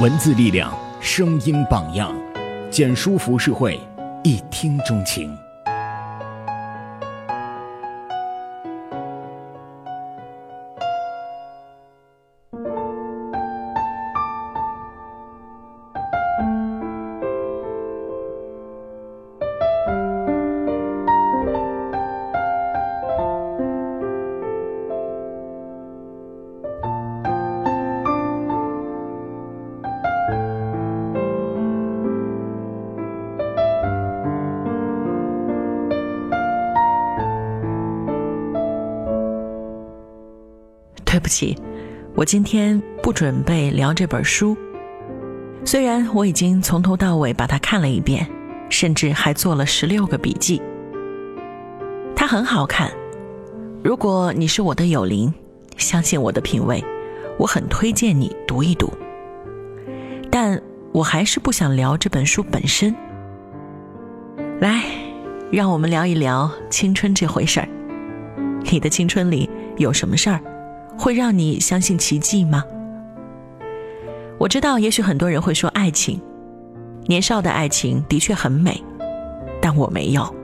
文字力量，声音榜样，简书服饰会，一听钟情。不起，我今天不准备聊这本书。虽然我已经从头到尾把它看了一遍，甚至还做了十六个笔记。它很好看。如果你是我的友邻，相信我的品味，我很推荐你读一读。但我还是不想聊这本书本身。来，让我们聊一聊青春这回事儿。你的青春里有什么事儿？会让你相信奇迹吗？我知道，也许很多人会说爱情，年少的爱情的确很美，但我没有。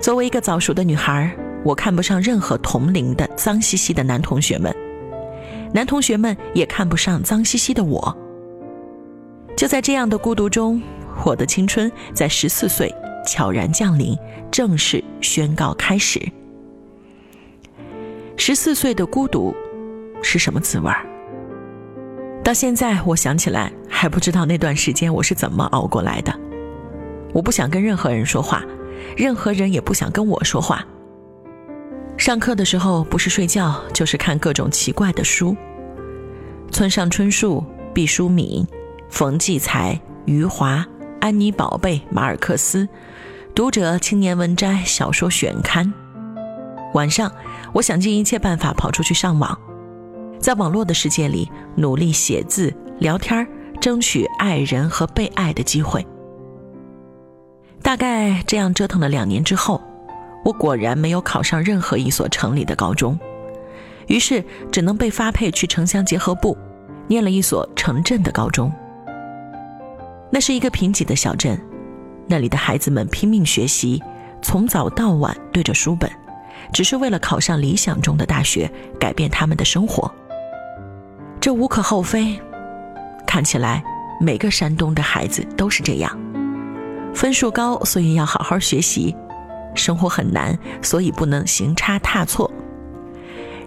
作为一个早熟的女孩，我看不上任何同龄的脏兮兮的男同学们，男同学们也看不上脏兮兮的我。就在这样的孤独中，我的青春在十四岁悄然降临，正式宣告开始。十四岁的孤独是什么滋味儿？到现在，我想起来还不知道那段时间我是怎么熬过来的。我不想跟任何人说话，任何人也不想跟我说话。上课的时候不是睡觉，就是看各种奇怪的书：村上春树、毕淑敏、冯骥才、余华、安妮宝贝、马尔克斯、读者青年文摘小说选刊。晚上。我想尽一切办法跑出去上网，在网络的世界里努力写字、聊天，争取爱人和被爱的机会。大概这样折腾了两年之后，我果然没有考上任何一所城里的高中，于是只能被发配去城乡结合部，念了一所城镇的高中。那是一个贫瘠的小镇，那里的孩子们拼命学习，从早到晚对着书本。只是为了考上理想中的大学，改变他们的生活。这无可厚非。看起来每个山东的孩子都是这样：分数高，所以要好好学习；生活很难，所以不能行差踏错；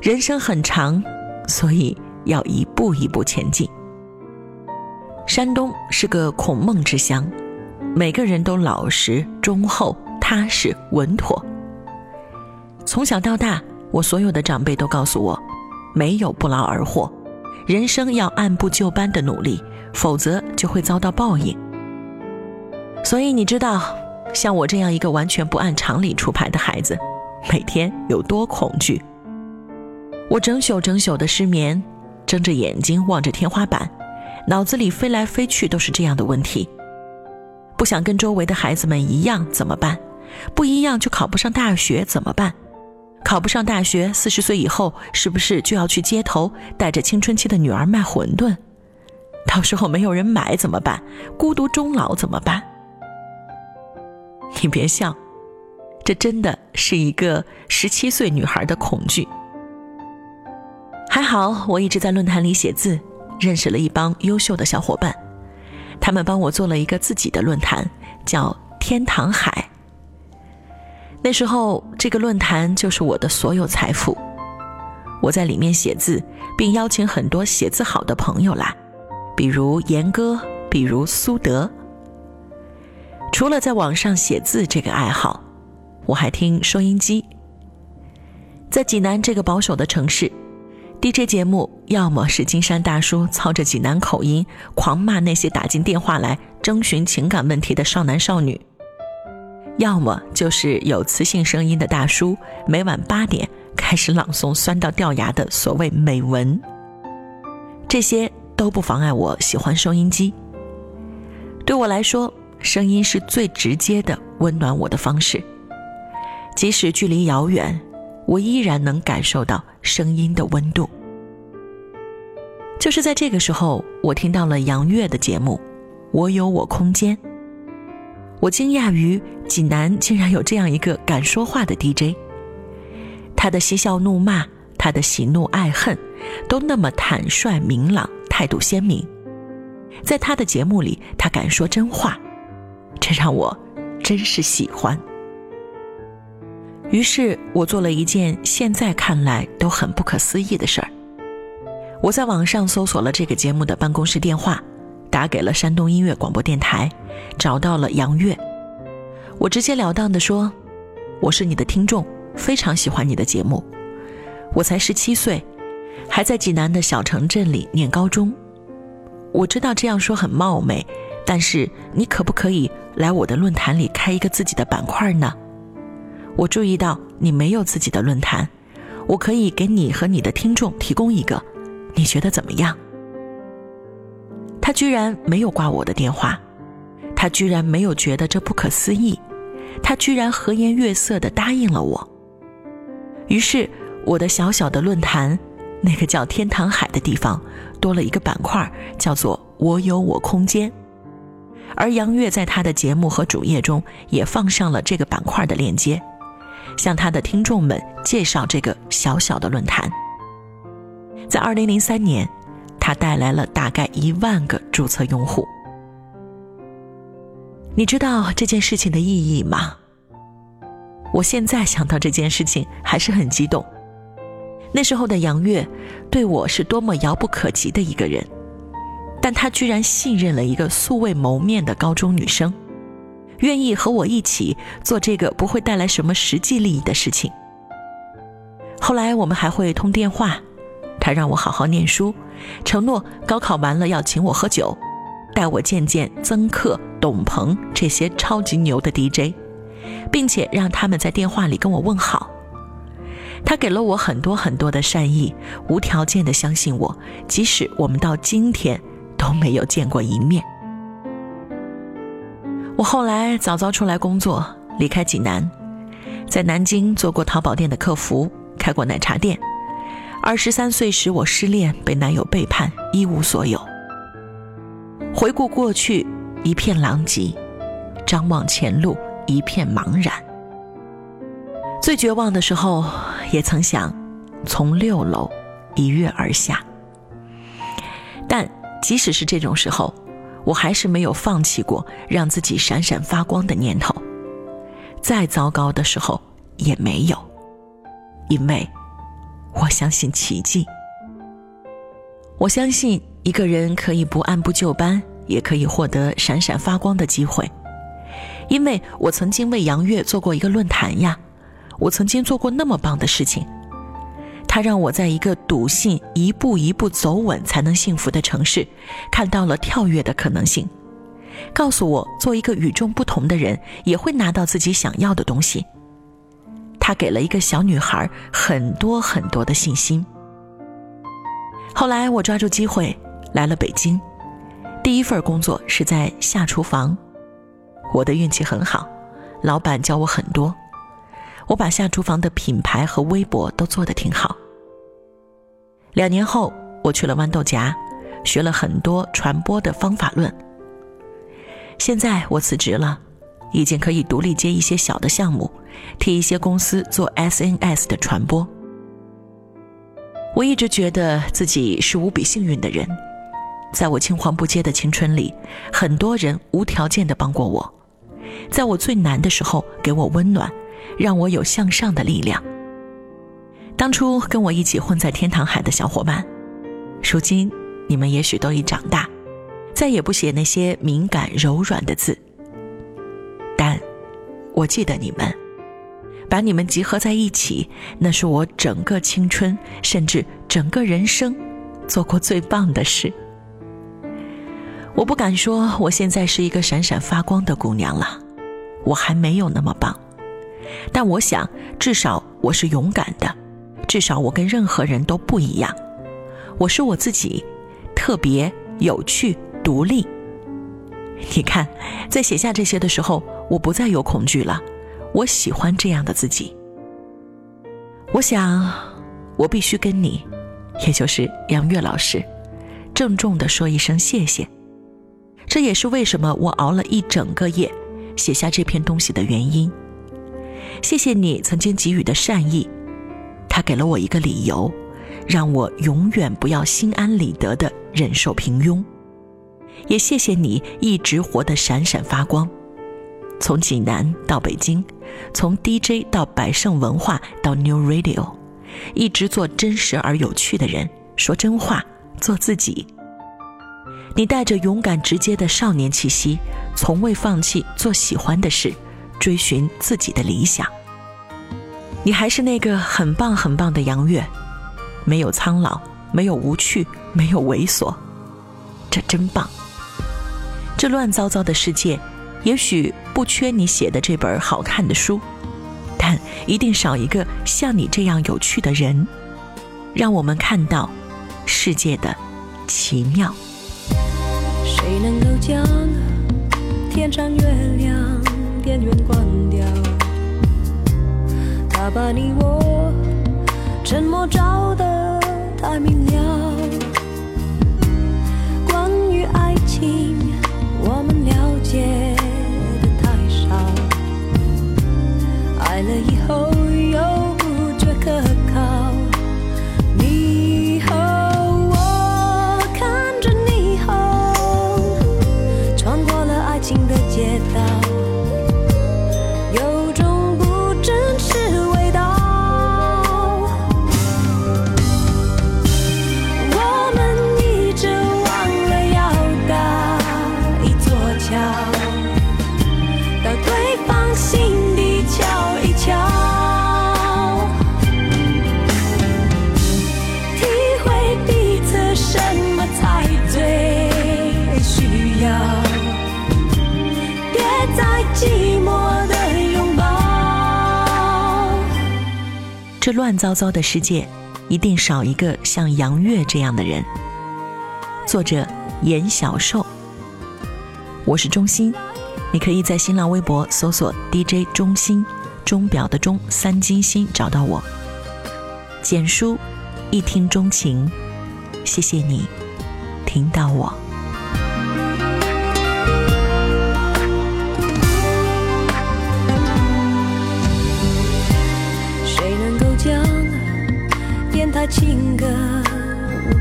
人生很长，所以要一步一步前进。山东是个孔孟之乡，每个人都老实、忠厚、踏实、稳妥。从小到大，我所有的长辈都告诉我，没有不劳而获，人生要按部就班的努力，否则就会遭到报应。所以你知道，像我这样一个完全不按常理出牌的孩子，每天有多恐惧？我整宿整宿的失眠，睁着眼睛望着天花板，脑子里飞来飞去都是这样的问题：不想跟周围的孩子们一样怎么办？不一样就考不上大学怎么办？考不上大学，四十岁以后是不是就要去街头带着青春期的女儿卖馄饨？到时候没有人买怎么办？孤独终老怎么办？你别笑，这真的是一个十七岁女孩的恐惧。还好我一直在论坛里写字，认识了一帮优秀的小伙伴，他们帮我做了一个自己的论坛，叫天堂海。那时候，这个论坛就是我的所有财富。我在里面写字，并邀请很多写字好的朋友来，比如严哥，比如苏德。除了在网上写字这个爱好，我还听收音机。在济南这个保守的城市，DJ 节目要么是金山大叔操着济南口音狂骂那些打进电话来征询情感问题的少男少女。要么就是有磁性声音的大叔，每晚八点开始朗诵酸到掉牙的所谓美文。这些都不妨碍我喜欢收音机。对我来说，声音是最直接的温暖我的方式。即使距离遥远，我依然能感受到声音的温度。就是在这个时候，我听到了杨越的节目《我有我空间》。我惊讶于济南竟然有这样一个敢说话的 DJ。他的嬉笑怒骂，他的喜怒爱恨，都那么坦率明朗，态度鲜明。在他的节目里，他敢说真话，这让我真是喜欢。于是我做了一件现在看来都很不可思议的事儿。我在网上搜索了这个节目的办公室电话，打给了山东音乐广播电台，找到了杨越。我直截了当地说：“我是你的听众，非常喜欢你的节目。我才十七岁，还在济南的小城镇里念高中。我知道这样说很冒昧，但是你可不可以来我的论坛里开一个自己的板块呢？我注意到你没有自己的论坛，我可以给你和你的听众提供一个。”你觉得怎么样？他居然没有挂我的电话，他居然没有觉得这不可思议，他居然和颜悦色的答应了我。于是，我的小小的论坛，那个叫天堂海的地方，多了一个板块，叫做“我有我空间”。而杨越在他的节目和主页中也放上了这个板块的链接，向他的听众们介绍这个小小的论坛。在二零零三年，他带来了大概一万个注册用户。你知道这件事情的意义吗？我现在想到这件事情还是很激动。那时候的杨月，对我是多么遥不可及的一个人，但他居然信任了一个素未谋面的高中女生，愿意和我一起做这个不会带来什么实际利益的事情。后来我们还会通电话。他让我好好念书，承诺高考完了要请我喝酒，带我见见曾克、董鹏这些超级牛的 DJ，并且让他们在电话里跟我问好。他给了我很多很多的善意，无条件的相信我，即使我们到今天都没有见过一面。我后来早早出来工作，离开济南，在南京做过淘宝店的客服，开过奶茶店。二十三岁时，我失恋，被男友背叛，一无所有。回顾过去，一片狼藉；张望前路，一片茫然。最绝望的时候，也曾想从六楼一跃而下。但即使是这种时候，我还是没有放弃过让自己闪闪发光的念头。再糟糕的时候也没有，因为。我相信奇迹。我相信一个人可以不按部就班，也可以获得闪闪发光的机会。因为我曾经为杨越做过一个论坛呀，我曾经做过那么棒的事情。他让我在一个笃信一步一步走稳才能幸福的城市，看到了跳跃的可能性，告诉我做一个与众不同的人也会拿到自己想要的东西。他给了一个小女孩很多很多的信心。后来我抓住机会来了北京，第一份工作是在下厨房。我的运气很好，老板教我很多，我把下厨房的品牌和微博都做得挺好。两年后，我去了豌豆荚，学了很多传播的方法论。现在我辞职了。已经可以独立接一些小的项目，替一些公司做 SNS 的传播。我一直觉得自己是无比幸运的人，在我青黄不接的青春里，很多人无条件的帮过我，在我最难的时候给我温暖，让我有向上的力量。当初跟我一起混在天堂海的小伙伴，如今你们也许都已长大，再也不写那些敏感柔软的字。我记得你们，把你们集合在一起，那是我整个青春，甚至整个人生，做过最棒的事。我不敢说我现在是一个闪闪发光的姑娘了，我还没有那么棒，但我想，至少我是勇敢的，至少我跟任何人都不一样，我是我自己，特别有趣、独立。你看，在写下这些的时候。我不再有恐惧了，我喜欢这样的自己。我想，我必须跟你，也就是杨月老师，郑重地说一声谢谢。这也是为什么我熬了一整个夜写下这篇东西的原因。谢谢你曾经给予的善意，它给了我一个理由，让我永远不要心安理得地忍受平庸。也谢谢你一直活得闪闪发光，从济南到北京，从 DJ 到百盛文化到 New Radio，一直做真实而有趣的人，说真话，做自己。你带着勇敢直接的少年气息，从未放弃做喜欢的事，追寻自己的理想。你还是那个很棒很棒的杨月，没有苍老，没有无趣，没有猥琐，这真棒。这乱糟糟的世界，也许不缺你写的这本好看的书，但一定少一个像你这样有趣的人，让我们看到世界的奇妙。谁能够将天上月亮电源关掉？他把你我沉默照得太明了。关于爱情。不觉这乱糟糟的世界，一定少一个像杨月这样的人。作者：严小寿。我是钟心，你可以在新浪微博搜索 DJ 钟心，钟表的钟，三金星找到我。简书，一听钟情，谢谢你听到我。情歌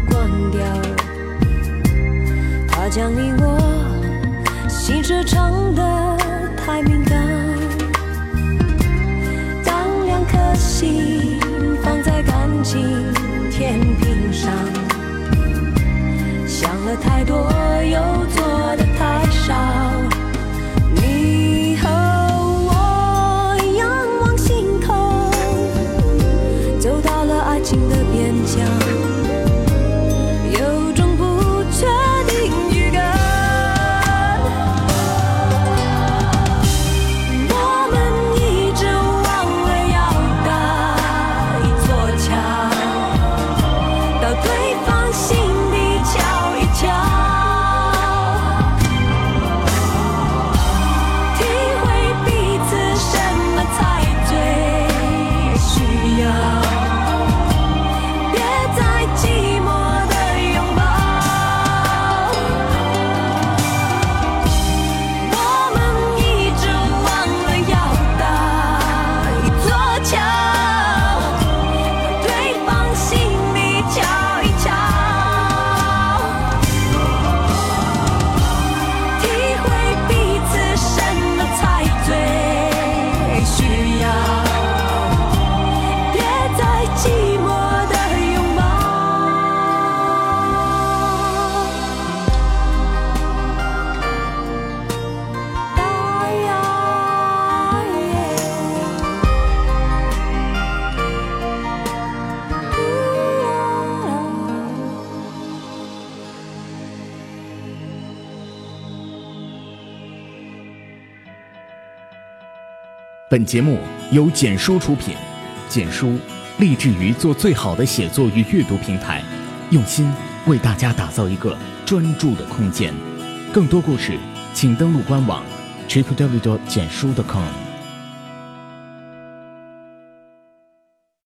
关掉，它将你我心事唱得太敏感。当两颗心放在感情天平上，想了太多本节目由简书出品，简书立志于做最好的写作与阅读平台，用心为大家打造一个专注的空间。更多故事，请登录官网 tripw. 简书 .com。